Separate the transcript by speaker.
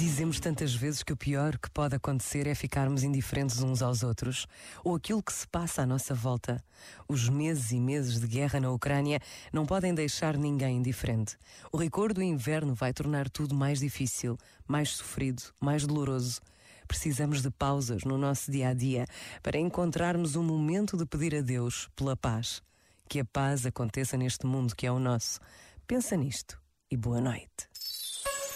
Speaker 1: Dizemos tantas vezes que o pior que pode acontecer é ficarmos indiferentes uns aos outros, ou aquilo que se passa à nossa volta. Os meses e meses de guerra na Ucrânia não podem deixar ninguém indiferente. O rigor do inverno vai tornar tudo mais difícil, mais sofrido, mais doloroso. Precisamos de pausas no nosso dia a dia para encontrarmos um momento de pedir a Deus pela paz. Que a paz aconteça neste mundo que é o nosso. Pensa nisto e boa noite.